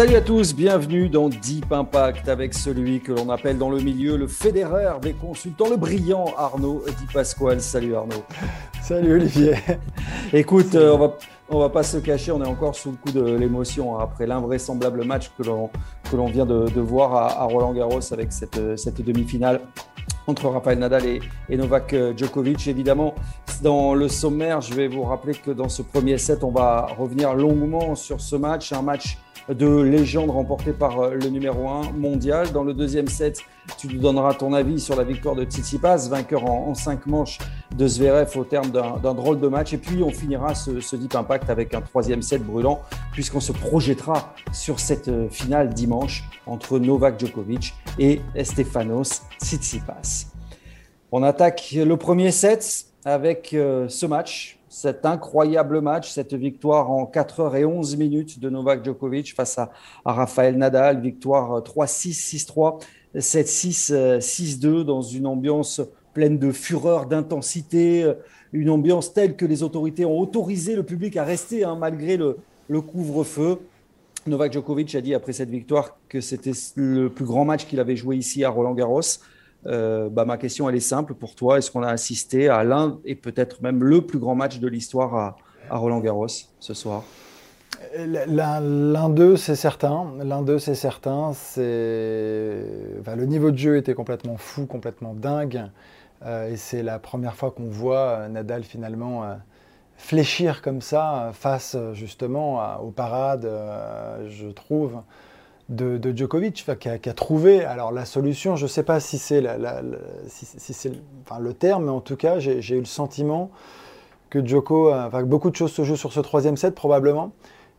Salut à tous, bienvenue dans Deep Impact avec celui que l'on appelle dans le milieu le fédérateur des consultants, le brillant Arnaud Di Pasquale. Salut Arnaud. Salut Olivier. Écoute, euh, on va on va pas se cacher, on est encore sous le coup de l'émotion hein, après l'invraisemblable match que l'on que l'on vient de, de voir à, à, Roland Garros avec cette, cette demi-finale entre Rafael Nadal et, et, Novak Djokovic. Évidemment, dans le sommaire, je vais vous rappeler que dans ce premier set, on va revenir longuement sur ce match, un match de légende remporté par euh, le numéro 1 mondial. Dans le deuxième set, tu nous donneras ton avis sur la victoire de Tsitsipas, vainqueur en, en cinq manches de Zverev au terme d'un drôle de match. Et puis, on finira ce, ce, Deep Impact avec un troisième set brûlant, puisqu'on se projettera sur cette euh, finale dimanche entre Novak Djokovic et Stefanos Tsitsipas. On attaque le premier set avec euh, ce match cet incroyable match, cette victoire en 4 heures et 11 minutes de Novak Djokovic face à, à Rafael Nadal, victoire 3-6, 6-3, 7-6, 6-2 dans une ambiance pleine de fureur, d'intensité, une ambiance telle que les autorités ont autorisé le public à rester hein, malgré le, le couvre-feu. Novak Djokovic a dit après cette victoire que c'était le plus grand match qu'il avait joué ici à Roland Garros. Euh, bah, ma question, elle est simple pour toi. Est-ce qu'on a assisté à l'un et peut-être même le plus grand match de l'histoire à, Roland Garros ce soir? L'un d'eux, c'est certain. L'un d'eux, c'est certain. Le niveau de jeu était complètement fou, complètement dingue. Euh, et c'est la première fois qu'on voit Nadal finalement euh, fléchir comme ça face justement aux parades, euh, je trouve de, Djokovic, qui a, trouvé alors la solution. Je ne sais pas si c'est le terme, mais en tout cas, j'ai eu le sentiment que Djoko, enfin, beaucoup de choses se jouent sur ce troisième set probablement.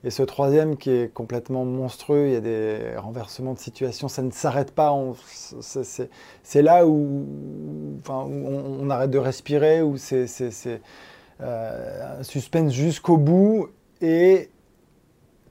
Et ce troisième qui est complètement monstrueux, il y a des renversements de situation, ça ne s'arrête pas. C'est là où, on, arrête de respirer, où c'est euh, un suspense jusqu'au bout.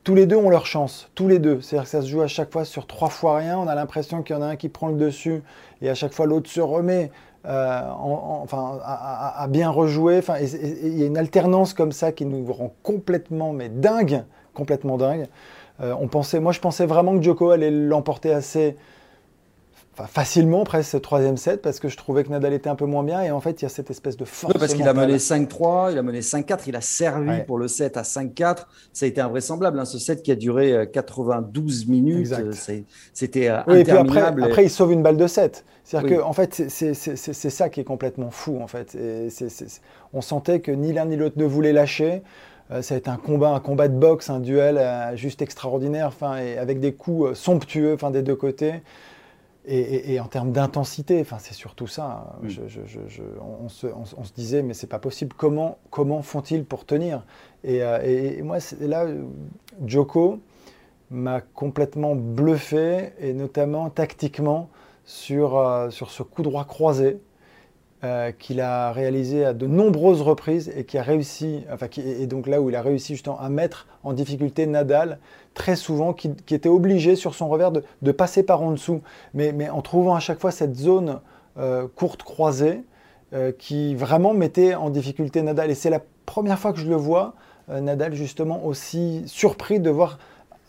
Tous les deux ont leur chance, tous les deux. C'est-à-dire que ça se joue à chaque fois sur trois fois rien. On a l'impression qu'il y en a un qui prend le dessus et à chaque fois l'autre se remet euh, en, en, enfin, à, bien rejouer. Enfin, il y a une alternance comme ça qui nous rend complètement mais dingue, complètement dingue. Euh, on pensait, moi, je pensais vraiment que Djoko allait l'emporter assez enfin, facilement presque ce troisième set parce que je trouvais que Nadal était un peu moins bien et en fait il y a cette espèce de force. Oui, parce qu'il a mené 5-3, il a mené 5-4, il a servi ouais. pour le set à 5-4. Ça a été invraisemblable, hein, ce set qui a duré 92 euh, minutes. C'était euh, oui, interminable. Et puis après, après, il sauve une balle de 7. C'est-à-dire oui. que en fait c'est ça qui est complètement fou en fait. Et c est, c est, on sentait que ni l'un ni l'autre ne voulait lâcher. Euh, ça a été un combat, un combat de boxe, un duel euh, juste extraordinaire, enfin, et avec des coups somptueux, enfin, des deux côtés. Et, et, et, en termes d'intensité, enfin, c'est surtout ça. Mm. Je, je, je, on, se, on, on, se, disait, mais c'est pas possible. Comment, comment font-ils pour tenir? Et, euh, et, moi, là, Joko m'a complètement bluffé, et notamment tactiquement, sur, euh, sur ce coup droit croisé. Euh, qu'il a réalisé à de nombreuses reprises et qui a réussi, enfin, qui, et donc là où il a réussi justement à mettre en difficulté Nadal, très souvent, qui, était obligé sur son revers de, passer par en dessous, mais, en trouvant à chaque fois cette zone euh, courte croisée euh, qui vraiment mettait en difficulté Nadal. Et c'est la première fois que je le vois, Nadal justement aussi surpris de voir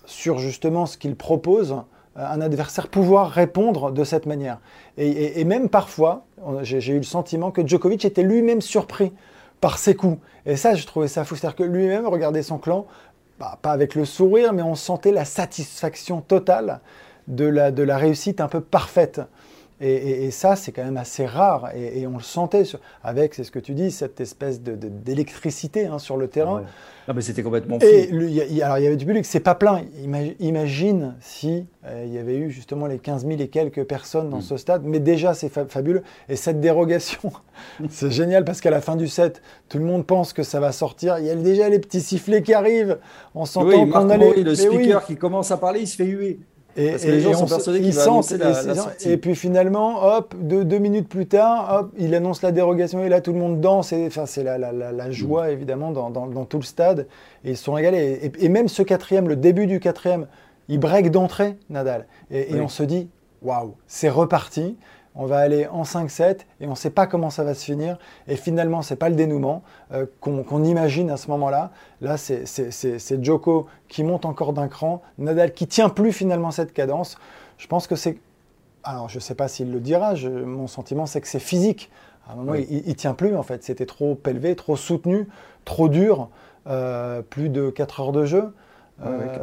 sur justement ce qu'il propose un adversaire pouvoir répondre de cette manière. Et même parfois, j'ai eu le sentiment que Djokovic était lui-même surpris par ses coups. Et ça, je trouvais ça fou. C'est-à-dire que lui-même regardait son clan, bah, pas avec le sourire, mais on sentait la satisfaction totale de la, de la réussite un peu parfaite. Et, ça, c'est quand même assez rare. Et, on le sentait avec, c'est ce que tu dis, cette espèce d'électricité hein, sur le terrain. Ah mais c'était complètement fou. Et alors il y avait du public, c'est pas plein. Imagine si euh, il y avait eu justement les 15 000 et quelques personnes dans mm. ce stade. Mais déjà c'est fabuleux. Et cette dérogation, c'est génial parce qu'à la fin du set, tout le monde pense que ça va sortir. Il y a déjà les petits sifflets qui arrivent. On s'entend qu'on allait. Le speaker qui commence à parler, il se fait huer. Et, les gens sont persuadés qu'il va et, puis finalement, hop, deux, minutes plus tard, hop, il annonce la dérogation et là tout le monde danse. Enfin, c'est la, la, joie mm. évidemment dans, dans, tout le stade. Et ils sont régalés. Et, même ce quatrième, le début du quatrième, il break d'entrée, Nadal. Et, on se dit, waouh, c'est reparti on va aller en 5-7 et on ne sait pas comment ça va se finir. Et finalement, ce n'est pas le dénouement euh, qu'on imagine à ce moment-là. Là, c'est Joko qui monte encore d'un cran, Nadal qui tient plus finalement cette cadence. Je pense que c'est... Alors, je ne sais pas s'il le dira, mon sentiment c'est que c'est physique. À un moment, il ne tient plus en fait. C'était trop élevé, trop soutenu, trop dur. Euh, plus de 4 heures de jeu. Euh,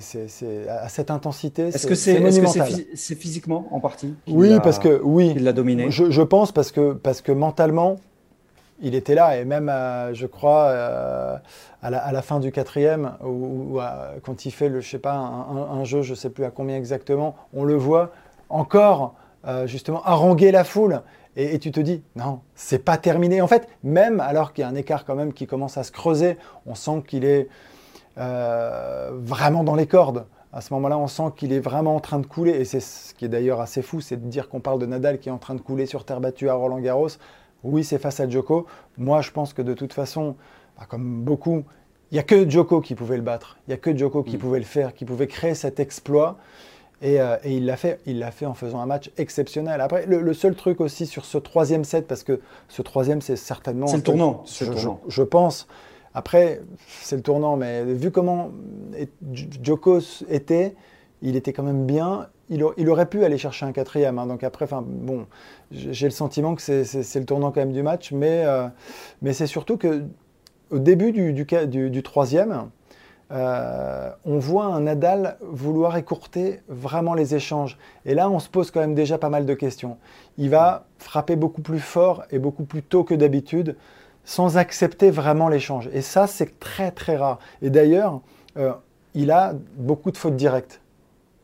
c'est à cette intensité. Est-ce que c'est physiquement en partie Oui, parce que oui, il l'a dominé. Je, pense parce que parce que mentalement, il était là et même, euh, je crois, euh, à, la, fin du quatrième, ou, quand il fait le, je sais pas, un, jeu, je sais plus à combien exactement, on le voit encore justement haranguer la foule. Et, et, tu te dis, non, c'est pas terminé. En fait, même alors qu'il y a un écart quand même qui commence à se creuser, on sent qu'il est, euh, vraiment dans les cordes. À ce moment-là, on sent qu'il est vraiment en train de couler. Et c'est ce qui est d'ailleurs assez fou, c'est de dire qu'on parle de Nadal qui est en train de couler sur terre battue à Roland Garros. Oui, c'est face à Djoko. Moi, je pense que de toute façon, bah, comme beaucoup, il n'y a que Djoko qui pouvait le battre. Il n'y a que Djoko qui mm. pouvait le faire, qui pouvait créer cet exploit. Et, euh, il l'a fait, il l'a fait en faisant un match exceptionnel. Après, le, seul truc aussi sur ce troisième set, parce que ce troisième, c'est certainement. C'est le tournant. je, pense. Après, c'est le tournant, mais vu comment Djoko était, il était quand même bien. Il, aurait pu aller chercher un quatrième. Hein. donc après, bon, j'ai le sentiment que c'est le tournant quand même du match, mais, euh, c'est surtout que au début du, du, troisième, euh, on voit un Nadal vouloir écourter vraiment les échanges. Et là, on se pose quand même déjà pas mal de questions. Il va frapper beaucoup plus fort et beaucoup plus tôt que d'habitude sans accepter vraiment l'échange. Et ça, c'est très très rare. Et d'ailleurs, euh, il a beaucoup de fautes directes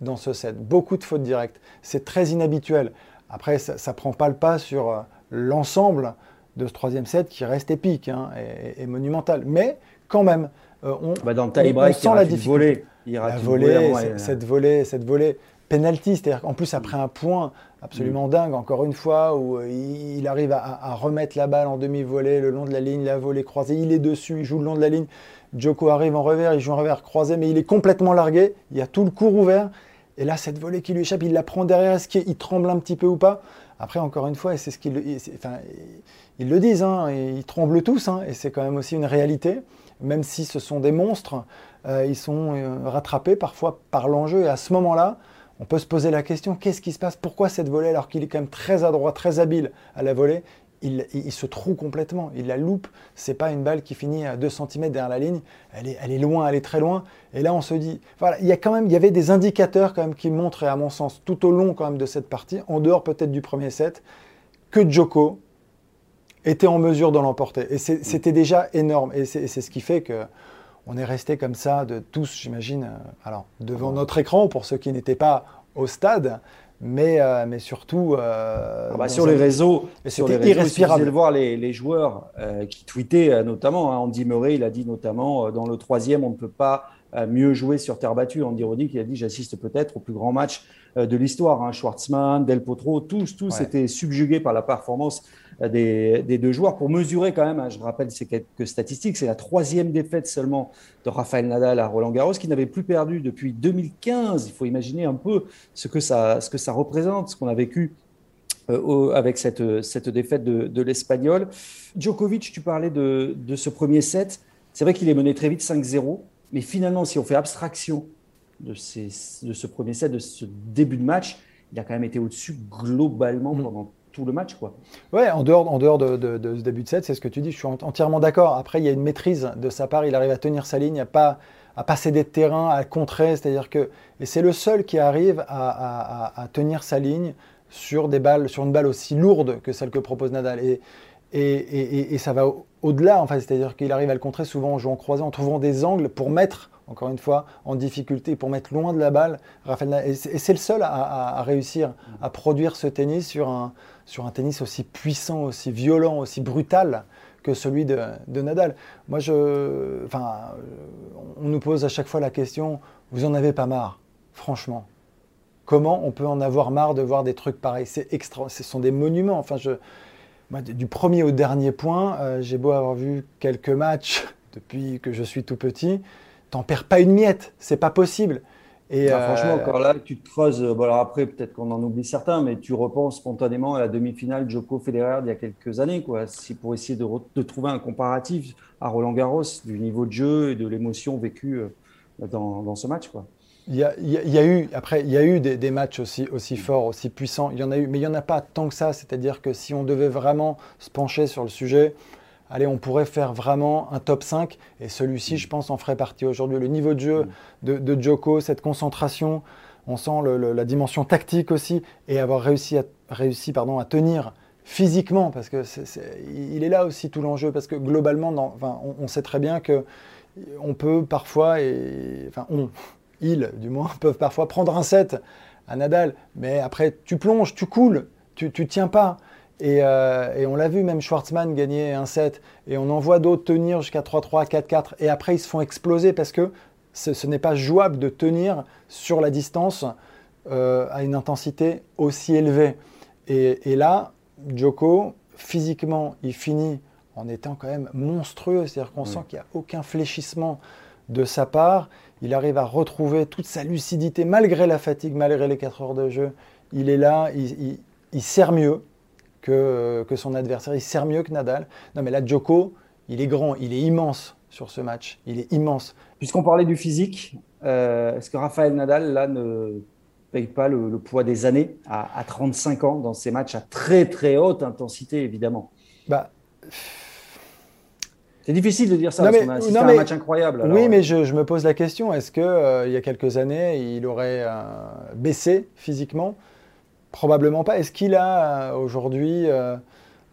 dans ce set, beaucoup de fautes directes. C'est très inhabituel. Après, ça ne prend pas le pas sur euh, l'ensemble de ce troisième set qui reste épique hein, et, monumental. Mais quand même, euh, on, bah dans le tie-break, sent la difficulté. Il la volée, cette volée, cette volée penalty, c'est-à-dire qu'en plus après un point absolument mm. dingue, encore une fois, où euh, il arrive à, remettre la balle en demi-volée le long de la ligne, la volée croisée, il est dessus, il joue le long de la ligne, Joko arrive en revers, il joue en revers croisé, mais il est complètement largué, il y a tout le cours ouvert, et là cette volée qui lui échappe, il la prend derrière, est-ce qu'il tremble un petit peu ou pas? Après, encore une fois, c'est ce enfin, ils le disent, hein, ils tremblent tous, hein, et c'est quand même aussi une réalité, même si ce sont des monstres, euh, ils sont euh, rattrapés parfois par l'enjeu, et à ce moment-là, on peut se poser la question, qu'est-ce qui se passe? Pourquoi cette volée, alors qu'il est quand même très adroit, très habile à la volée, il, se trouve complètement, il la loupe. C'est pas une balle qui finit à 2 cm derrière la ligne, elle est, loin, elle est très loin. Et là, on se dit, voilà, il y a quand même, il y avait des indicateurs qui montraient, à mon sens, tout au long de cette partie, en dehors peut-être du premier set, que Joko était en mesure de l'emporter. Et c'était déjà énorme. Et c'est ce qui fait que on est resté comme ça, de tous, j'imagine, euh, alors devant notre écran pour ceux qui n'étaient pas au stade, mais, euh, mais surtout euh, ah bah, sur les réseaux. C'était irrespirable. de voir les, joueurs qui tweetaient notamment. Hein, Andy Murray, il a dit notamment dans le troisième, on ne peut pas mieux jouer sur terre battue. Andy Roddick, il a dit j'assiste peut-être au plus grand match de l'histoire. Hein. Schwartzmann, Del Potro, tous, tous étaient subjugués par la performance des, deux joueurs pour mesurer quand même, hein, je rappelle ces quelques statistiques, c'est la troisième défaite seulement de Rafael Nadal à Roland Garros, qui n'avait plus perdu depuis 2015. Il faut imaginer un peu ce que ça, ce que ça représente, ce qu'on a vécu euh, avec cette, cette défaite de, l'Espagnol. Djokovic, tu parlais de, de ce premier set. C'est vrai qu'il est mené très vite 5-0, mais finalement, si on fait abstraction de, ces, de ce premier set, de ce début de match, il a quand même été au-dessus globalement mm. pendant tout le match. Quoi. Ouais, en dehors, en dehors de, ce début de set, c'est ce que tu dis, je suis entièrement d'accord. Après, il y a une maîtrise de sa part, il arrive à tenir sa ligne, à pas à pas céder de à contrer, c'est-à-dire que et c'est le seul qui arrive à, tenir sa ligne sur, des balles, sur une balle aussi lourde que celle que propose Nadal. Et, et, ça va au-delà, en fait, c'est-à-dire qu'il arrive à le contrer souvent en jouant croisé, en trouvant des angles pour mettre, encore une fois, en difficulté, pour mettre loin de la balle. et c'est le seul à, réussir à produire ce tennis sur un, sur un tennis aussi puissant, aussi violent, aussi brutal que celui de, Nadal. Moi, je, enfin, on nous pose à chaque fois la question, vous en avez pas marre, franchement Comment on peut en avoir marre de voir des trucs pareils? C'est extra, ce sont des monuments. Enfin, je, du premier au dernier point, euh, j'ai beau avoir vu quelques matchs depuis que je suis tout petit, t'en perds pas une miette, c'est pas possible. Et ah, Franchement, euh, encore là, tu te creuses. Bon, alors après, peut-être qu'on en oublie certains, mais tu repenses spontanément à la demi-finale Joko-Federer d'il y a quelques années, quoi. Si pour essayer de, de, trouver un comparatif à Roland Garros du niveau de jeu et de l'émotion vécue euh, dans, dans, ce match, quoi. Il y, a, il y, a, eu, après, il y a eu des, des, matchs aussi, aussi forts, aussi puissants. Il y en a eu, mais il n'y en a pas tant que ça. C'est-à-dire que si on devait vraiment se pencher sur le sujet, allez, on pourrait faire vraiment un top 5. Et celui-ci, je pense, en ferait partie aujourd'hui. Le niveau de jeu de, de Joko, cette concentration, on sent le, la dimension tactique aussi, et avoir réussi à, réussi, pardon, à tenir physiquement, parce que il est là aussi tout l'enjeu, parce que globalement, enfin, on, on, sait très bien que on peut parfois, et, enfin, on, ils du moins, peuvent parfois prendre un set à Nadal, mais après tu plonges, tu coules, tu ne tiens pas. Euh, et, on l'a vu, même Schwartzmann gagner un set, et on en voit d'autres tenir jusqu'à 3-3, 4-4, et après ils se font exploser parce que ce, n'est pas jouable de tenir sur la distance euh, à une intensité aussi élevée. Et, là, Joko, physiquement, il finit en étant quand même monstrueux, c'est-à-dire qu'on sent qu'il n'y a aucun fléchissement de sa part. Il arrive à retrouver toute sa lucidité malgré la fatigue, malgré les 4 heures de jeu. Il est là, il, sert mieux que, que, son adversaire, il sert mieux que Nadal. Non mais là, Djoko, il est grand, il est immense sur ce match, il est immense. Puisqu'on parlait du physique, euh, est-ce que Raphaël Nadal, là, ne paye pas le, poids des années à, à, 35 ans dans ces matchs à très très haute intensité, évidemment? Bah, c'est difficile de dire ça, parce qu'on a assisté à un match incroyable. oui, mais je, me pose la question, est-ce qu'il euh, il y a quelques années, il aurait euh, baissé physiquement Probablement pas. Est-ce qu'il a euh, aujourd'hui euh,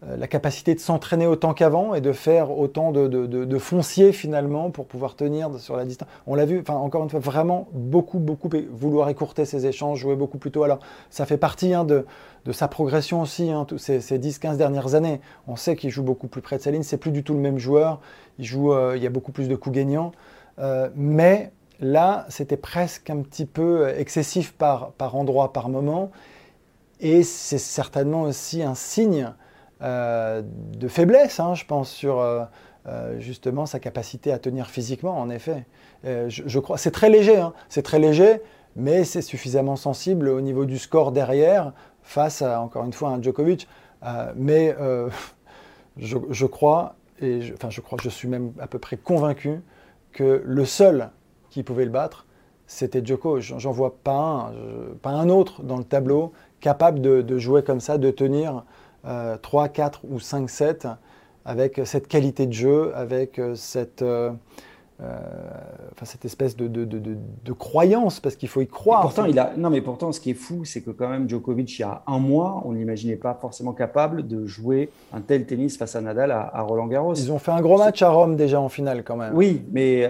la capacité de s'entraîner autant qu'avant et de faire autant de, foncier finalement pour pouvoir tenir sur la distance? On l'a vu, encore une fois, vraiment beaucoup, beaucoup vouloir écourter ses échanges, jouer beaucoup plus tôt. Alors ça fait partie hein, de, sa progression aussi, hein, ces, ces 10-15 dernières années. On sait qu'il joue beaucoup plus près de sa ligne, c'est plus du tout le même joueur, il, joue, euh, il y a beaucoup plus de coups gagnants. Euh, mais là, c'était presque un petit peu excessif par endroit, par moment. Et c'est certainement aussi un signe euh, de faiblesse, hein, je pense, sur euh, euh, justement sa capacité à tenir physiquement, en effet. Je, crois, c'est très léger, hein, c'est très léger, mais c'est suffisamment sensible au niveau du score derrière face à, encore une fois, un Djokovic. mais je, crois, je, enfin je crois, je suis même à peu près convaincu que le seul qui pouvait le battre, c'était Djoko. J'en vois pas un autre dans le tableau capable de, de jouer comme ça, de tenir 3, euh, 4 ou 5 sets avec cette qualité de jeu, avec euh, cette, euh, enfin, cette espèce de, de, de, croyance, parce qu'il faut y croire. pourtant, il a... Non, mais pourtant, ce qui est fou, c'est que quand même Djokovic, il y a un mois, on n'imaginait pas forcément capable de jouer un tel tennis face à Nadal à, Roland Garros. Ils ont fait un gros match à Rome déjà en finale quand même. Oui, mais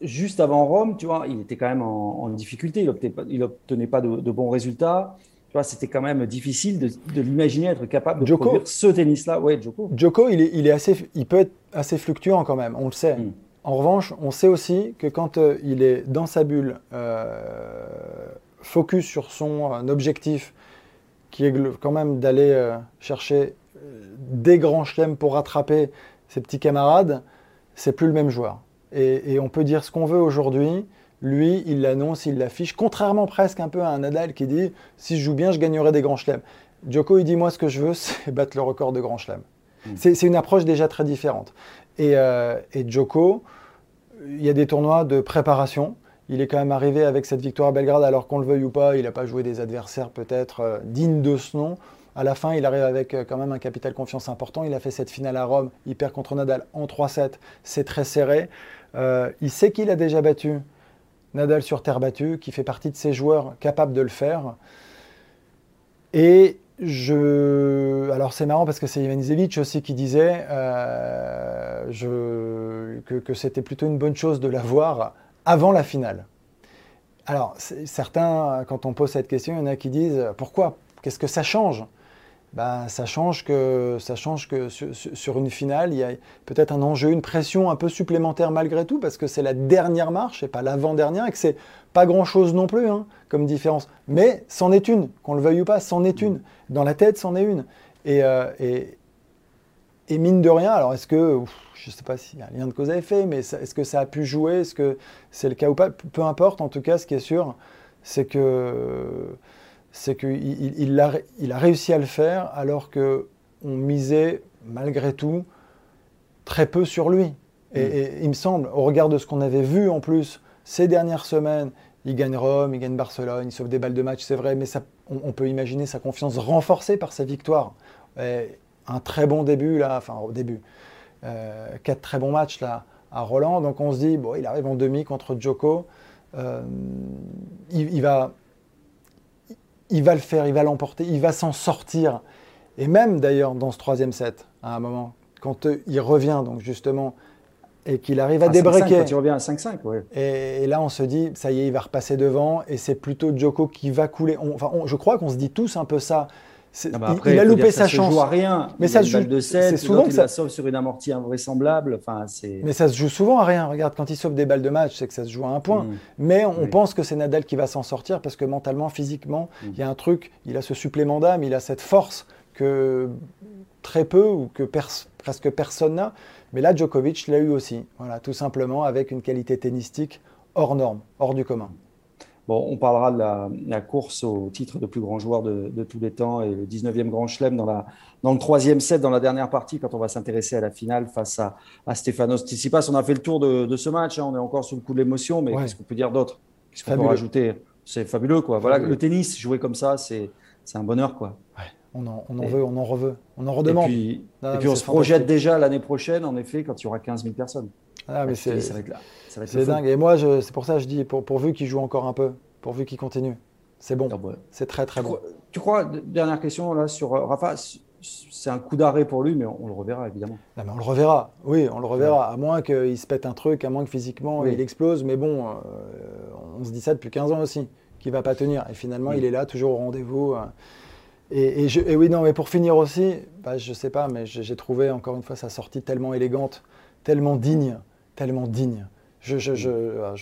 juste avant Rome, tu vois, il était quand même en, difficulté, il n'obtenait pas, pas de, bons résultats c'était quand même difficile de, l'imaginer être capable de produire ce tennis-là. Ouais, Joko. Joko, il, est, il, est assez, il peut être assez fluctuant quand même, on le sait. Hmm. En revanche, on sait aussi que quand euh, il est dans sa bulle, euh, focus sur son euh, objectif, qui est quand même d'aller chercher des grands chelems pour rattraper ses petits camarades, c'est plus le même joueur. Et, et on peut dire ce qu'on veut aujourd'hui, lui, il l'annonce, il l'affiche, contrairement presque un peu à un Nadal qui dit si je joue bien, je gagnerai des grands chelems. Djoko, il dit moi, ce que je veux, c'est battre le record de grands chelems. Hmm. C'est une approche déjà très différente. Et, euh, et, Djoko, il y a des tournois de préparation. Il est quand même arrivé avec cette victoire à Belgrade, alors qu'on le veuille ou pas, il n'a pas joué des adversaires peut-être euh, dignes de ce nom. À la fin, il arrive avec euh, quand même un capital confiance important. Il a fait cette finale à Rome, il perd contre Nadal en 3-7. C'est très serré. il sait qu'il a déjà battu Nadal sur terre battue, qui fait partie de ces joueurs capables de le faire. Et je... Alors c'est marrant parce que c'est Ivanisevic aussi qui disait euh, que c'était plutôt une bonne chose de l'avoir avant la finale. Alors certains, quand on pose cette question, il y en a qui disent pourquoi? Qu'est-ce que ça change? Ben, ça change que, ça change que sur, une finale, il y a peut-être un enjeu, une pression un peu supplémentaire malgré tout, parce que c'est la dernière marche et pas l'avant-dernière, et que c'est pas grand-chose non plus hein, comme différence. Mais c'en est une, qu'on le veuille ou pas, c'en est une. Dans la tête, c'en est une. Et, euh, et, mine de rien, alors est-ce que, je ne sais pas s'il y a un lien de cause à effet, mais est-ce que ça a pu jouer Est-ce que c'est le cas ou pas? Peu importe, en tout cas, ce qui est sûr, c'est que c'est qu'il il, a, il a, réussi à le faire alors qu'on misait malgré tout très peu sur lui. Mm. Et, il me semble, au regard de ce qu'on avait vu en plus ces dernières semaines, il gagne Rome, il gagne Barcelone, il sauve des balles de match, c'est vrai, mais ça, on, peut imaginer sa confiance renforcée par sa victoire. un très bon début, là, enfin au début, euh, quatre très bons matchs là, à Roland. Donc on se dit, bon, il arrive en demi contre Djoko. Euh, il, va, il va le faire, il va l'emporter, il va s'en sortir. Et même d'ailleurs dans ce troisième set, à un moment, quand euh, il revient donc justement et qu'il arrive à. Quand il revient à 5-5, oui. Et, là, on se dit, ça y est, il va repasser devant, et c'est plutôt Djoko qui va couler. enfin, je crois qu'on se dit tous un peu ça. Ah bah il, a loupé sa chance. Ça se joue à rien. Mais ça se joue de 7, c'est souvent que ça sauve sur une amortie invraisemblable. Enfin, mais ça se joue souvent à rien. Regarde, quand il sauve des balles de match, c'est que ça se joue à un point. Mm. Mais on pense que c'est Nadal qui va s'en sortir parce que mentalement, physiquement, mm. il y a un truc. Il a ce supplément d'âme, il a cette force que très peu ou que presque personne n'a. Mais là, Djokovic l'a eu aussi. Voilà, tout simplement avec une qualité tennistique hors norme, hors du commun. Bon, on parlera de la, course au titre de plus grand joueur de, tous les temps et le 19e Grand Chelem dans, la, dans le troisième set, dans la dernière partie, quand on va s'intéresser à la finale face à, à Stefanos Tsitsipas. On a fait le tour de, ce match, hein. on est encore sous le coup de l'émotion, mais qu'est-ce qu'on peut dire d'autre? Qu'est-ce qu'on peut rajouter? C'est fabuleux, quoi. Voilà, le tennis, jouer comme ça, c'est un bonheur, quoi. On en, on en veut, on en reveut, on en redemande. Et puis, on se projette déjà l'année prochaine, en effet, quand il y aura 15 000 personnes. Ah, mais c'est, ça va être là. C'est dingue. Et moi, c'est pour ça que je dis, pour, pourvu qu'il joue encore un peu, pourvu qu'il continue. C'est bon. Ah c'est très, très bon. tu crois, dernière question là sur euh, Rafa, c'est un coup d'arrêt pour lui, mais on, le reverra évidemment. mais on le reverra, oui, on le reverra, à moins qu'il se pète un truc, à moins que physiquement il explose. Mais bon, euh, on se dit ça depuis 15 ans aussi, qu'il va pas tenir. Et finalement, il est là, toujours au rendez-vous. Euh. Et, et, oui, non, mais pour finir aussi, bah, je sais pas, mais j'ai trouvé encore une fois sa sortie tellement élégante, tellement digne, tellement digne. Je, ah,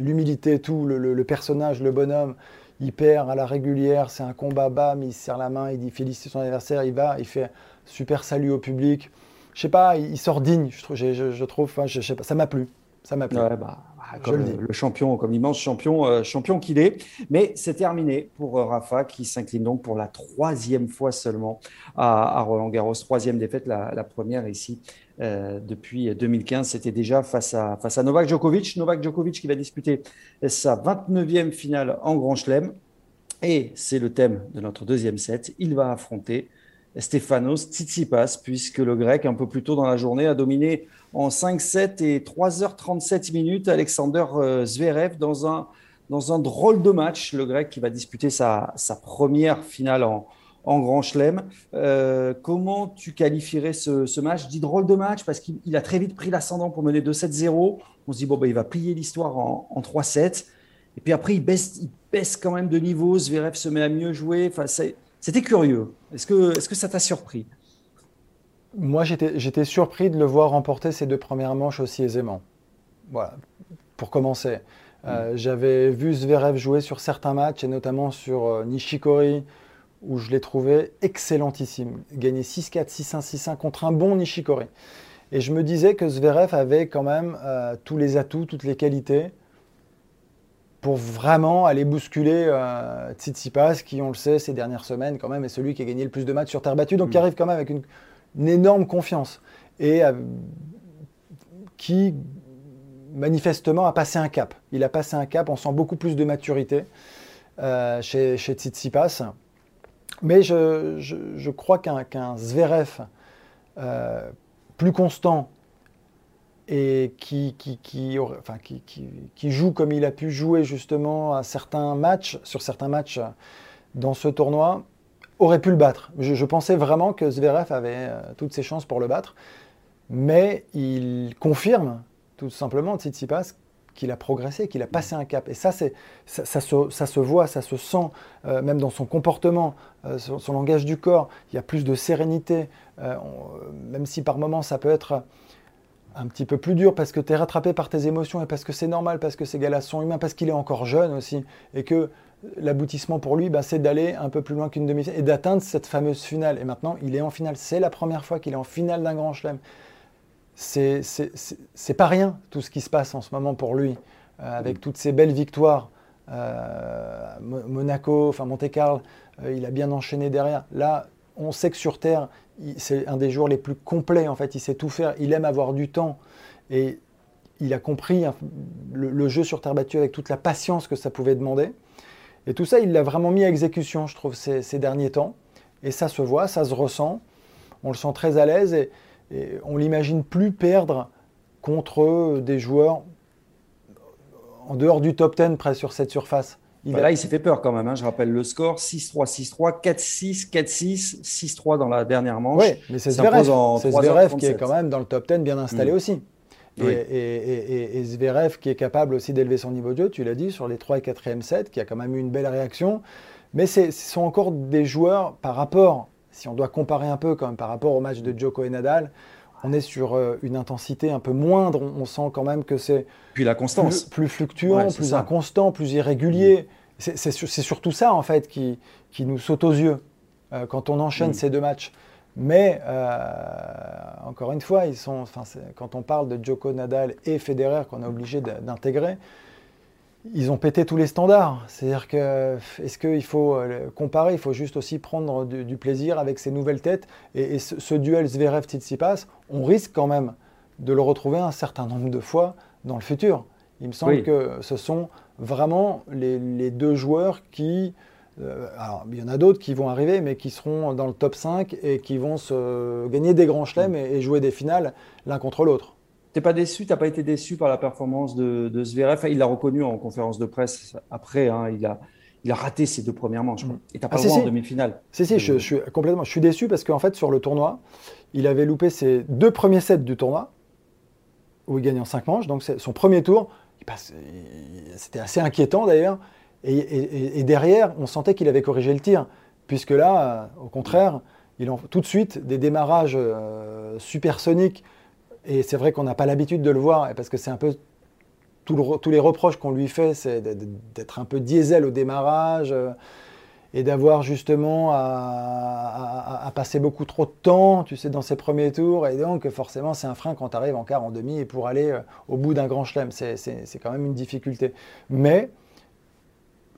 L'humilité, tout, le, personnage, le bonhomme, il perd à la régulière, c'est un combat, bam, il serre la main, il dit félicite son adversaire, il va, il fait super salut au public. Je sais pas, il, sort digne, je, trouve, je, trouve je, sais pas, ça m'a plu. Ça m'a plu. bah, bah comme le, champion, comme l'immense champion, euh, champion qu'il est. Mais c'est terminé pour euh, Rafa qui s'incline donc pour la troisième fois seulement à, Roland Garros. Troisième défaite, la première ici euh, depuis 2015, c'était déjà face à, face à Novak Djokovic. Novak Djokovic qui va disputer sa 29e finale en Grand Chelem. Et c'est le thème de notre deuxième set. Il va affronter Stefanos Tsitsipas, puisque le grec, un peu plus tôt dans la journée, a dominé en 5-7 et 3h37 minutes Alexander euh, Zverev dans un, dans un drôle de match. Le grec qui va disputer sa, sa première finale en, en Grand Chelem. Euh, comment tu qualifierais ce, match? Dit drôle de match parce qu'il a très vite pris l'ascendant pour mener 2-7-0. On se dit, bon, ben, il va plier l'histoire en, 3-7. Et puis après, il baisse, il baisse quand même de niveau. Zverev se met à mieux jouer. Enfin, c'était curieux. Est-ce que, est que ça t'a surpris? Moi, j'étais surpris de le voir remporter ces deux premières manches aussi aisément. Voilà, pour commencer. Euh, mm. J'avais vu Zverev jouer sur certains matchs, et notamment sur euh, Nishikori, où je l'ai trouvé excellentissime. Gagner 6-4, 6-1, 6-1 contre un bon Nishikori. Et je me disais que Zverev avait quand même euh, tous les atouts, toutes les qualités pour vraiment aller bousculer euh, Tsitsipas, qui, on le sait, ces dernières semaines, quand même, est celui qui a gagné le plus de matchs sur terre battue, donc qui mm. arrive quand même avec une, énorme confiance. Et euh, qui, manifestement, a passé un cap. Il a passé un cap, on sent beaucoup plus de maturité chez, chez Tsitsipas. Mais je, crois qu'un Zverev euh, plus constant et qui, joue comme il a pu jouer justement à certains matchs, sur certains matchs dans ce tournoi, aurait pu le battre. Je, pensais vraiment que Zverev avait toutes ses chances pour le battre, mais il confirme tout simplement Tsitsipas qu'il a progressé, qu'il a passé un cap. Et ça, c'est, ça, se, voit, ça se sent, euh, même dans son comportement, euh, son, langage du corps. Il y a plus de sérénité, euh, même si par moments ça peut être un petit peu plus dur parce que tu es rattrapé par tes émotions et parce que c'est normal, parce que ces gars-là sont humains, parce qu'il est encore jeune aussi. Et que l'aboutissement pour lui, bah, c'est d'aller un peu plus loin qu'une demi-finale et d'atteindre cette fameuse finale. Et maintenant, il est en finale. C'est la première fois qu'il est en finale d'un grand chelem c'est pas rien tout ce qui se passe en ce moment pour lui, euh, avec toutes ces belles victoires. Euh, Monaco, enfin Monte Carlo, euh, il a bien enchaîné derrière. Là, on sait que sur Terre, c'est un des joueurs les plus complets. En fait, il sait tout faire. Il aime avoir du temps et il a compris hein, le, jeu sur terre battue avec toute la patience que ça pouvait demander. Et tout ça, il l'a vraiment mis à exécution, je trouve, ces, ces, derniers temps. Et ça se voit, ça se ressent. On le sent très à l'aise. Et, et on l'imagine plus perdre contre des joueurs en dehors du top 10 près sur cette surface. Il bah Là, il s'est fait peur quand même. Hein. Je rappelle le score 6-3, 6-3, 4-6, 4-6, 6-3 dans la dernière manche. Oui, mais c'est Zverev, qui est quand même dans le top 10 bien installé mm. aussi. Et, Zverev qui est capable aussi d'élever son niveau de jeu, tu l'as dit, sur les 3 et 4e sets, qui a quand même eu une belle réaction. Mais ce sont encore des joueurs par rapport si on doit comparer un peu quand même par rapport au match de Joko et Nadal, on est sur euh, une intensité un peu moindre. On, sent quand même que c'est puis la constance plus, fluctuant, plus inconstant, plus irrégulier. C'est surtout ça en fait qui, qui nous saute aux yeux euh, quand on enchaîne mm. ces deux matchs. Mais euh, encore une fois, ils sont, quand on parle de Joko, Nadal et Federer qu'on est obligé d'intégrer, ils ont pété tous les standards. C'est-à-dire que, est-ce qu'il faut euh, comparer? Il faut juste aussi prendre du, plaisir avec ces nouvelles têtes. Et, ce, duel Zverev-Tsitsipas, on risque quand même de le retrouver un certain nombre de fois dans le futur. Il me semble que ce sont vraiment les, deux joueurs qui. Euh, alors, il y en a d'autres qui vont arriver, mais qui seront dans le top 5 et qui vont se gagner des grands chelems et jouer des finales l'un contre l'autre. T'es pas déçu, t'as pas été déçu par la performance de, de Zverev? Il l'a reconnu en conférence de presse après. Hein, il a, il a raté ses deux premières manches. Mm. Et t'as pas ah, le droit en demi-finale. Si si, je, suis complètement. Je suis déçu parce qu'en fait sur le tournoi, il avait loupé ses deux premiers sets du tournoi où il gagne en cinq manches. Donc son premier tour, c'était assez inquiétant d'ailleurs. Et, derrière, on sentait qu'il avait corrigé le tir, puisque là, au contraire, il en tout de suite des démarrages euh, supersoniques et c'est vrai qu'on n'a pas l'habitude de le voir, parce que c'est un peu tous les reproches qu'on lui fait, c'est d'être un peu diesel au démarrage euh, et d'avoir justement à, passer beaucoup trop de temps, tu sais, dans ses premiers tours. Et donc, forcément, c'est un frein quand tu arrives en quart, en demi, et pour aller euh, au bout d'un grand chelem. C'est quand même une difficulté. Mais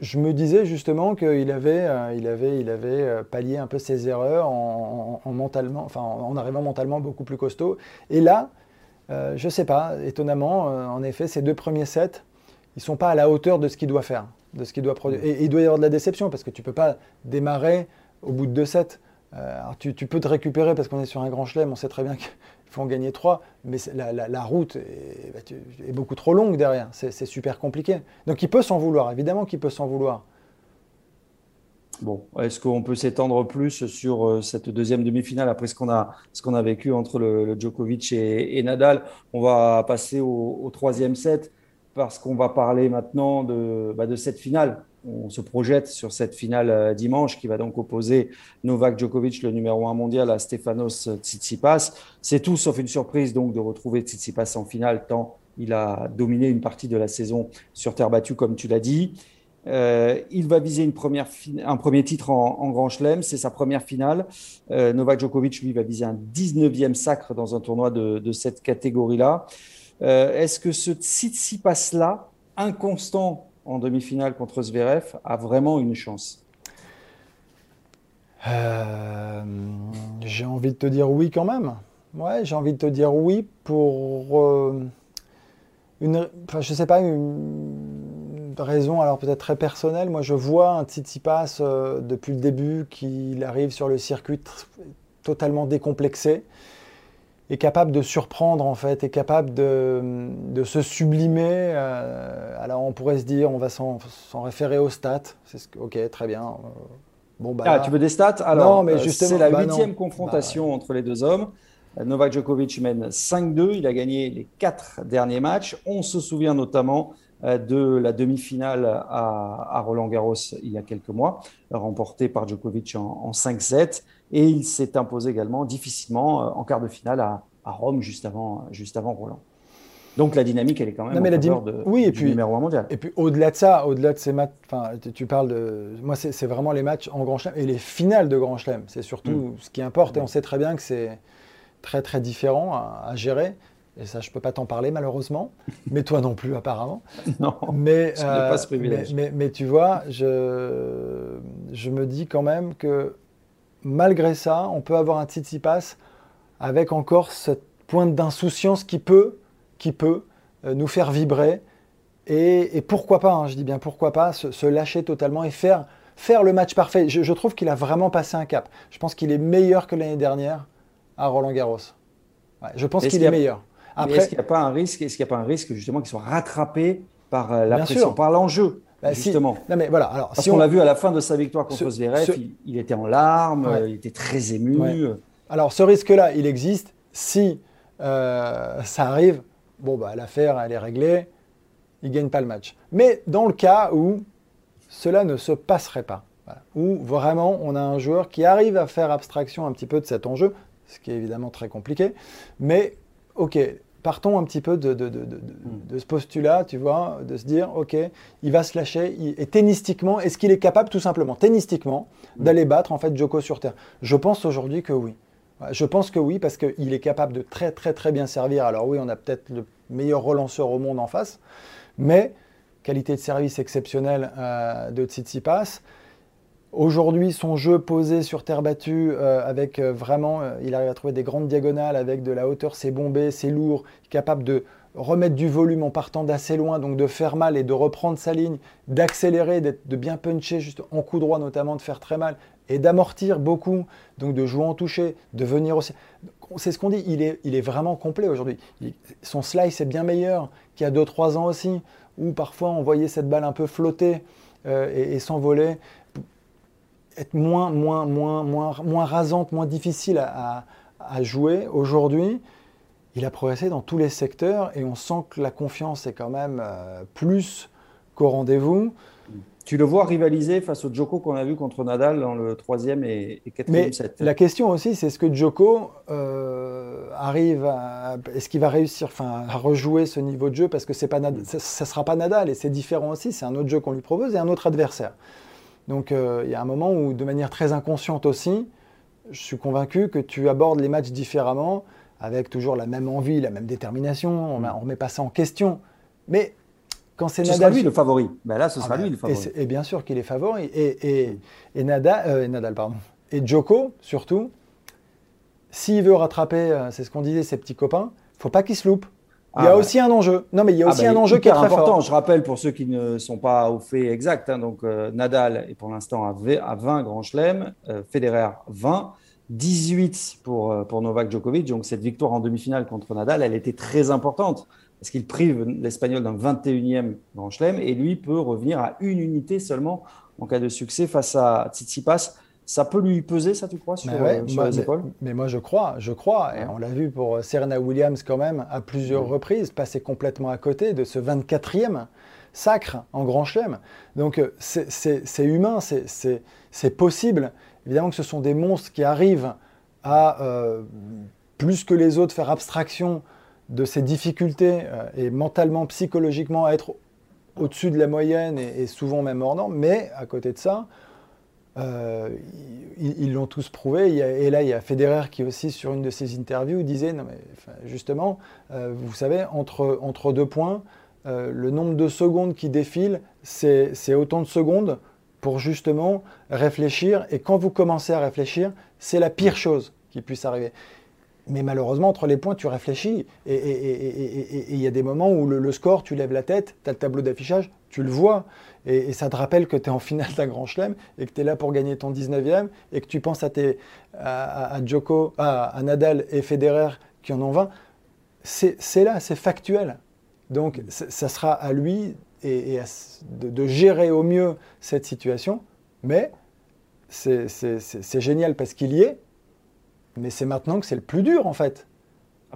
je me disais justement qu'il avait, euh, il avait, il avait pallié un peu ses erreurs en, mentalement, en arrivant mentalement beaucoup plus costaud. Et là, euh, je ne sais pas, étonnamment, euh, en effet, ces deux premiers sets, ils ne sont pas à la hauteur de ce qu'il doit faire, de ce qu'il doit produire. Et, il doit y avoir de la déception parce que tu ne peux pas démarrer au bout de deux sets. Euh, tu, peux te récupérer parce qu'on est sur un grand chelem, on sait très bien qu'il faut en gagner trois, mais la, route bah, est, beaucoup trop longue derrière, c'est super compliqué. Donc il peut s'en vouloir, évidemment qu'il peut s'en vouloir. Bon, est-ce qu'on peut s'étendre plus sur euh, cette deuxième demi-finale après ce qu'on a, a vécu entre le, Djokovic et, Nadal? On va passer au, troisième set parce qu'on va parler maintenant de, bah, de cette finale. On se projette sur cette finale euh, dimanche qui va donc opposer Novak Djokovic, le numéro un mondial, à Stefanos Tsitsipas. C'est tout sauf une surprise donc de retrouver Tsitsipas en finale tant il a dominé une partie de la saison sur terre battue comme tu l'as dit. Euh, il va viser un premier titre en, Grand Chelem, c'est sa première finale. Euh, Novak Djokovic, lui, va viser un 19e sacre dans un tournoi de, cette catégorie-là. Euh, est-ce que ce Tsitsipas-là, inconstant en demi-finale contre Zverev, a vraiment une chance? J'ai envie de te dire oui quand même. Ouais, j'ai envie de te dire oui pour une, enfin, je sais pas, une, raison, alors peut-être très personnelle. Moi, je vois un Tsitsipas euh, depuis le début qu'il arrive sur le circuit totalement décomplexé, est capable de surprendre en fait, est capable de, de se sublimer. Euh, alors on pourrait se dire, on va s'en référer aux stats. C'est ce ok, très bien. Bon, bah, ah, tu veux des stats? Alors, euh, c'est la bah, huitième confrontation bah, entre les deux hommes. Novak Djokovic mène 5-2. Il a gagné les quatre derniers matchs. On se souvient notamment euh, de la demi-finale à, Roland Garros il y a quelques mois, remportée par Djokovic en, 5-7. Et il s'est imposé également difficilement euh, en quart de finale à, Rome juste avant, juste avant Roland. Donc la dynamique, elle est quand même mais la de, oui, et puis, numéro 1 mondial. Et puis au-delà de ça, au-delà de ces matchs, tu parles de. Moi, c'est vraiment les matchs en Grand Chelem et les finales de Grand Chelem. C'est surtout mm. ce qui importe. Et on sait très bien que c'est très très différent à, gérer. Et ça, je ne peux pas t'en parler malheureusement, mais toi non plus apparemment. non, mais, je euh, pas ce privilège. Mais, mais, tu vois, je, je me dis quand même que malgré ça, on peut avoir un Tsitsipas avec encore cette pointe d'insouciance qui peut, qui peut euh, nous faire vibrer. Et, et pourquoi pas, hein, je dis bien pourquoi pas, se, lâcher totalement et faire, faire le match parfait. Je, je trouve qu'il a vraiment passé un cap. Je pense qu'il est meilleur que l'année dernière à Roland Garros. je pense qu'il est, meilleur. Après, est-ce qu'il n'y a pas un risque Est-ce qu'il n'y a pas un risque justement qu'il soit rattrapé par euh, la pression, par l'enjeu bah, justement? Non, mais voilà. Alors, Parce si qu'on l'a vu à la fin de sa victoire contre Zverev, il, était en larmes, il était très ému. Alors ce risque-là, il existe. Si euh, ça arrive, bon bah l'affaire elle est réglée, il gagne pas le match. Mais dans le cas où cela ne se passerait pas, où vraiment on a un joueur qui arrive à faire abstraction un petit peu de cet enjeu, ce qui est évidemment très compliqué. Mais, ok, partons un petit peu de, de, ce postulat, tu vois, de se dire, ok, il va se lâcher. et tennistiquement, est-ce qu'il est capable tout simplement, tennistiquement, mm. d'aller battre en fait Joko sur terre? Je pense aujourd'hui que oui. Je pense que oui, parce qu'il est capable de très très très bien servir. Alors oui, on a peut-être le meilleur relanceur au monde en face, mais qualité de service exceptionnelle euh, de Tsitsipas. Aujourd'hui, son jeu posé sur terre battue, euh, avec euh, vraiment, euh, il arrive à trouver des grandes diagonales avec de la hauteur, c'est bombé, c'est lourd, capable de remettre du volume en partant d'assez loin, donc de faire mal et de reprendre sa ligne, d'accélérer, de bien puncher juste en coup droit notamment, de faire très mal et d'amortir beaucoup, donc de jouer en toucher, de venir aussi. C'est ce qu'on dit, il est, il est vraiment complet aujourd'hui. Son slice est bien meilleur qu'il y a 2-3 ans aussi, où parfois on voyait cette balle un peu flotter et s'envoler être moins, moins, moins, moins, moins rasante, moins difficile à, jouer. Aujourd'hui, il a progressé dans tous les secteurs et on sent que la confiance est quand même euh, plus qu'au rendez-vous. Tu le vois rivaliser face au Djoko qu'on a vu contre Nadal dans le troisième et, quatrième set. La question aussi, c'est est-ce que Djoko euh, arrive à, est-ce qu'il va réussir, enfin, à rejouer ce niveau de jeu? Parce que c'est pas ça, ne sera pas Nadal et c'est différent aussi. C'est un autre jeu qu'on lui propose et un autre adversaire. Donc euh, il y a un moment où, de manière très inconsciente aussi, je suis convaincu que tu abordes les matchs différemment, avec toujours la même envie, la même détermination, on ne remet pas ça en question. Mais quand c'est Nadal. Ce sera lui le favori. Ben là, ce sera ah lui le favori. Et, bien sûr qu'il est favori. Et, et, Nadal, euh, Nadal, pardon. Et Joko, surtout, s'il veut rattraper, euh, c'est ce qu'on disait, ses petits copains, faut pas qu'il se loupe. Il y a ah, aussi un enjeu. Non, mais il y a ah, aussi bah, un enjeu qui est très important. Je rappelle pour ceux qui ne sont pas au fait exact. Hein, donc euh, Nadal est pour l'instant à 20 grands chelems, euh, Federer 20, 18 pour euh, pour Novak Djokovic. Donc cette victoire en demi-finale contre Nadal, elle était très importante parce qu'il prive l'Espagnol d'un 21e grand chelem et lui peut revenir à une unité seulement en cas de succès face à Tsitsipas ça peut lui peser, ça, tu crois, sur, euh, les épaules? mais, moi, je crois, je crois. Et on l'a vu pour Serena Williams quand même à plusieurs reprises, passer complètement à côté de ce 24e sacre en Grand Chelem. Donc euh, c'est humain, c'est possible. Évidemment que ce sont des monstres qui arrivent à, euh, plus que les autres, faire abstraction de ces difficultés et mentalement, psychologiquement, à être au-dessus de la moyenne et, et, souvent même hors norme. Mais à côté de ça, euh, ils l'ont tous prouvé. et là, il y a Federer qui aussi, sur une de ses interviews, disait, non mais justement, euh, vous savez, entre, entre deux points, euh, le nombre de secondes qui défilent, c'est autant de secondes pour justement réfléchir. Et quand vous commencez à réfléchir, c'est la pire chose qui puisse arriver. Mais malheureusement, entre les points, tu réfléchis. Et il y a des moments où le, le, score, tu lèves la tête, tu as le tableau d'affichage, tu le vois et, ça te rappelle que tu es en finale d'un grand chelem et que tu es là pour gagner ton 19e et que tu penses à, tes, à, Joko, à, Nadal et Federer qui en ont 20, c'est là, c'est factuel. Donc ça sera à lui et, de, gérer au mieux cette situation, mais c'est génial parce qu'il y est, mais c'est maintenant que c'est le plus dur en fait.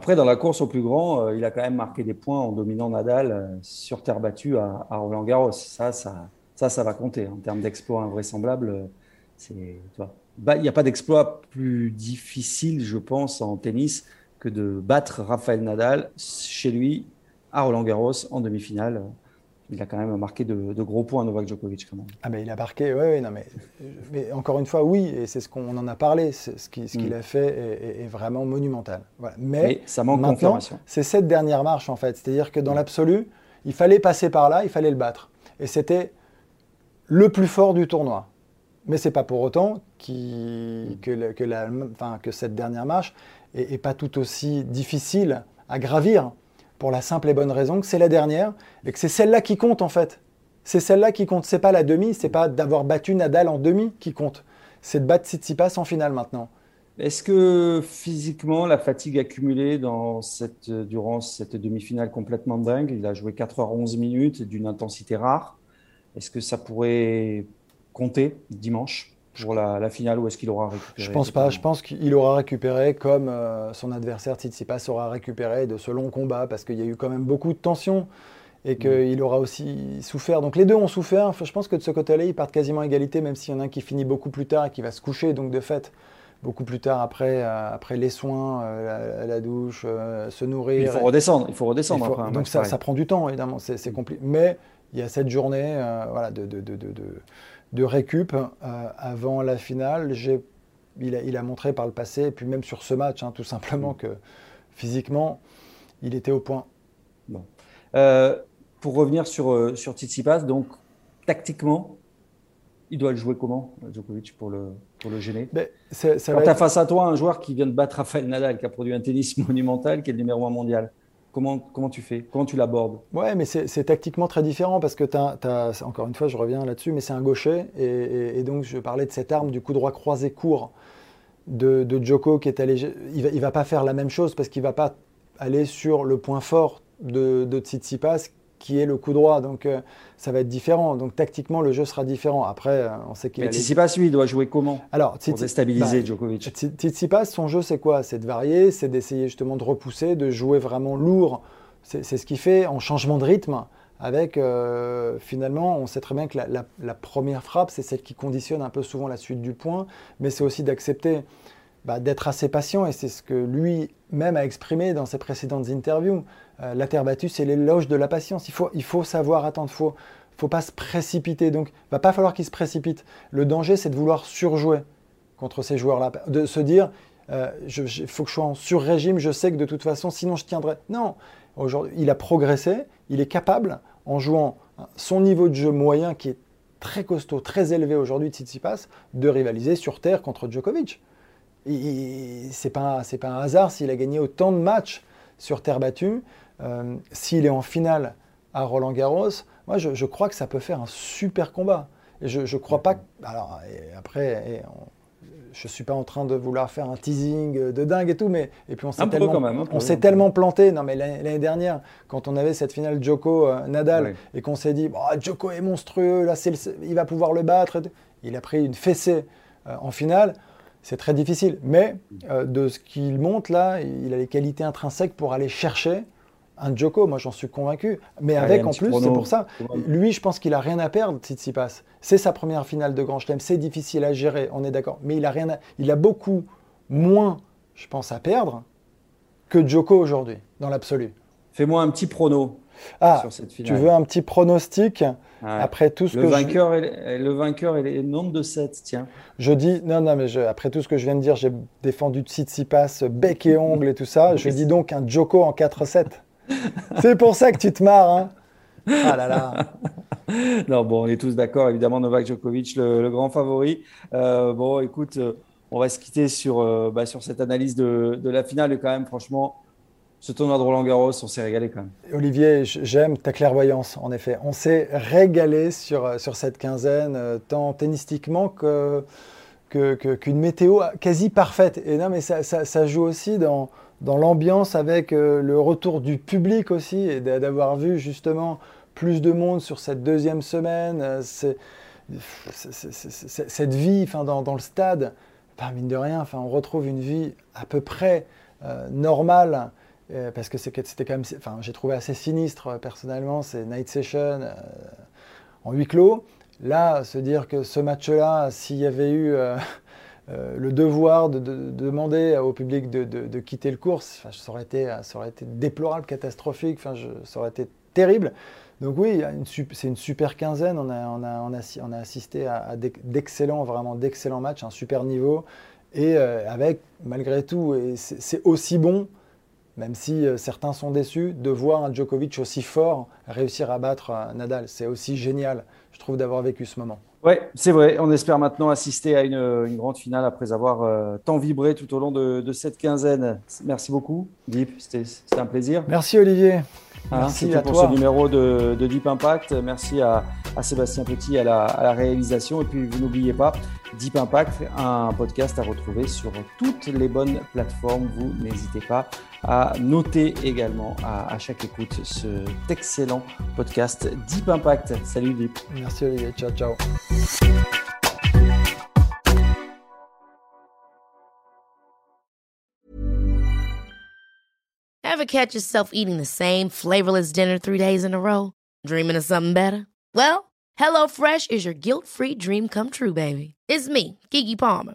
Après, dans la course au plus grand, euh, il a quand même marqué des points en dominant Nadal euh, sur terre battue à, Roland Garros. Ça, ça, ça, ça va compter en termes d'exploit invraisemblable. Il n'y a pas d'exploit plus difficile, je pense, en tennis que de battre Rafael Nadal chez lui à Roland Garros en demi-finale il a quand même marqué de, gros points, Novak Djokovic. Quand même. Ah, mais il a marqué, oui, non, mais, mais, encore une fois, oui, et c'est ce qu'on en a parlé, ce qu'il ce mm. a fait est, vraiment monumental. Mais, ça manque maintenant, c'est cette dernière marche, en fait. C'est-à-dire que dans mm. l'absolu, il fallait passer par là, il fallait le battre. Et c'était le plus fort du tournoi. Mais c'est pas pour autant qui, mm. que, que, la, enfin, que cette dernière marche est, est pas tout aussi difficile à gravir pour la simple et bonne raison que c'est la dernière et que c'est celle-là qui compte en fait. C'est celle-là qui compte. C'est pas la demi, c'est pas d'avoir battu Nadal en demi qui compte. C'est de battre Tsitsipas en finale maintenant. Est-ce que physiquement, la fatigue accumulée dans cette, durant cette demi-finale complètement dingue, il a joué 4h11 minutes d'une intensité rare, est-ce que ça pourrait compter dimanche? Pour la, finale ou est-ce qu'il aura récupéré Je pense pas. Je pense qu'il aura récupéré comme euh, son adversaire Tsitsipas aura récupéré de ce long combat parce qu'il y a eu quand même beaucoup de tension et qu'il mm. aura aussi souffert. Donc les deux ont souffert. je pense que de ce côté-là, ils partent quasiment à égalité, même s'il y en a un qui finit beaucoup plus tard et qui va se coucher. Donc de fait, beaucoup plus tard après, euh, après les soins, euh, la, douche, se nourrir. Il faut redescendre. Il faut redescendre. donc ça, ça, prend du temps, évidemment. C'est compliqué. Mais il y a cette journée voilà, de, de, de, de de récup euh, avant la finale. Il a, il, a, montré par le passé, et puis même sur ce match, hein, tout simplement, que physiquement, il était au point. Bon. Euh, pour revenir sur, euh, sur Tsitsipas, donc tactiquement, il doit le jouer comment, Djokovic, pour le, pour le gêner? Mais Quand tu as face à toi un joueur qui vient de battre Rafael Nadal, qui a produit un tennis monumental, qui est le numéro un mondial, Comment, comment tu fais? Comment tu l'abordes? Ouais, mais c'est tactiquement très différent parce que tu as, encore une fois, je reviens là-dessus, mais c'est un gaucher. Et, donc, je parlais de cette arme du coup droit croisé court de, de Joko qui est allé. Il va, va pas faire la même chose parce qu'il va pas aller sur le point fort de, de Tsitsipas qui est le coup droit. Donc euh, ça va être différent. Donc tactiquement, le jeu sera différent. Après, euh, on sait qu'il. Mais Tsitsipas, lui, il doit jouer comment Alors, pour déstabiliser bah, Djokovic. Tsitsipas, son jeu, c'est quoi? C'est de varier, c'est d'essayer justement de repousser, de jouer vraiment lourd. C'est ce qu'il fait en changement de rythme. Avec euh, finalement, on sait très bien que la, la première frappe, c'est celle qui conditionne un peu souvent la suite du point, mais c'est aussi d'accepter bah, d'être assez patient, et c'est ce que lui-même a exprimé dans ses précédentes interviews. Euh, la terre battue, c'est l'éloge de la patience. Il faut, il faut savoir attendre, il faut, faut pas se précipiter. Donc, il va pas falloir qu'il se précipite. Le danger, c'est de vouloir surjouer contre ces joueurs-là, de se dire, euh, il faut que je sois en sur-régime, je sais que de toute façon, sinon je tiendrai. Non, aujourd'hui, il a progressé, il est capable, en jouant son niveau de jeu moyen, qui est très costaud, très élevé aujourd'hui, Tsitsipas, de rivaliser sur terre contre Djokovic c'est pas pas un hasard s'il a gagné autant de matchs sur terre battue. Euh, s'il est en finale à Roland Garros, moi je, crois que ça peut faire un super combat. Et je, je crois pas. alors après, je suis pas en train de vouloir faire un teasing de dingue et tout, mais et puis on s'est tellement, on s'est tellement planté. Non mais l'année dernière, quand on avait cette finale Joko euh, Nadal et qu'on s'est dit, bah, Joko est monstrueux, là il va pouvoir le battre. Il a pris une fessée euh, en finale c'est très difficile. Mais euh, de ce qu'il montre là, il a les qualités intrinsèques pour aller chercher un Joko. Moi, j'en suis convaincu. Mais avec en plus, c'est pour ça. Lui, je pense qu'il a rien à perdre, Tsitsipas. C'est sa première finale de Grand Chelem. C'est difficile à gérer, on est d'accord. Mais il a rien. Il a beaucoup moins, je pense, à perdre que Joko aujourd'hui, dans l'absolu. Fais-moi un petit prono. Ah, tu veux un petit pronostic après tout ce le que vainqueur je... le vainqueur le nombre de 7, tiens. Je dis non non mais après tout ce que je viens de dire, j'ai défendu Tsitsipas bec et ongle et tout ça, je dis donc un Joko en 4-7. C'est pour ça que tu te marres hein. Ah là là. non bon, on est tous d'accord évidemment Novak Djokovic le, grand favori. Euh, bon écoute, euh, on va se quitter sur euh, bah, sur cette analyse de, de la finale et quand même franchement ce tournoi de Roland Garros, on s'est régalé quand même. Olivier, j'aime ta clairvoyance, en effet. On s'est régalé sur, sur cette quinzaine, tant tennistiquement que, qu'une météo quasi parfaite. Et non, mais ça, ça, joue aussi dans, dans l'ambiance avec euh, le retour du public aussi, et d'avoir vu justement plus de monde sur cette deuxième semaine. C'est cette vie enfin, dans, le stade, bah, mine de rien, enfin, on retrouve une vie à peu près normale parce que c'était quand même, enfin, j'ai trouvé assez sinistre personnellement, c'est Night Session en huis clos. Là, se dire que ce match-là, s'il y avait eu euh, le devoir de, demander au public de, quitter le course, ça, aurait été, déplorable, catastrophique, ça aurait été terrible. Donc oui, c'est une super quinzaine. On a, assisté à, d'excellents, vraiment d'excellents matchs, un super niveau. Et euh, avec, malgré tout, c'est aussi bon, même si euh, certains sont déçus, de voir un Djokovic aussi fort réussir à battre Nadal. C'est aussi génial, je trouve, d'avoir vécu ce moment. Oui, c'est vrai. On espère maintenant assister à une, grande finale après avoir euh, tant vibré tout au long de, cette quinzaine. Merci beaucoup, Deep. C'était un plaisir. Merci, Olivier. Hein, Merci à pour ce numéro de, Deep Impact. Merci à, Sébastien Petit à la, à la, réalisation. Et puis, vous n'oubliez pas, Deep Impact, un podcast à retrouver sur toutes les bonnes plateformes. Vous n'hésitez pas à noter également à, chaque écoute cet excellent podcast Deep Impact. Salut Deep. Merci Olivier. Ciao, ciao. Ever catch yourself eating the same flavorless dinner three days in a row? Dreaming of something better? Well, HelloFresh is your guilt-free dream come true, baby. It's me, Kiki Palmer.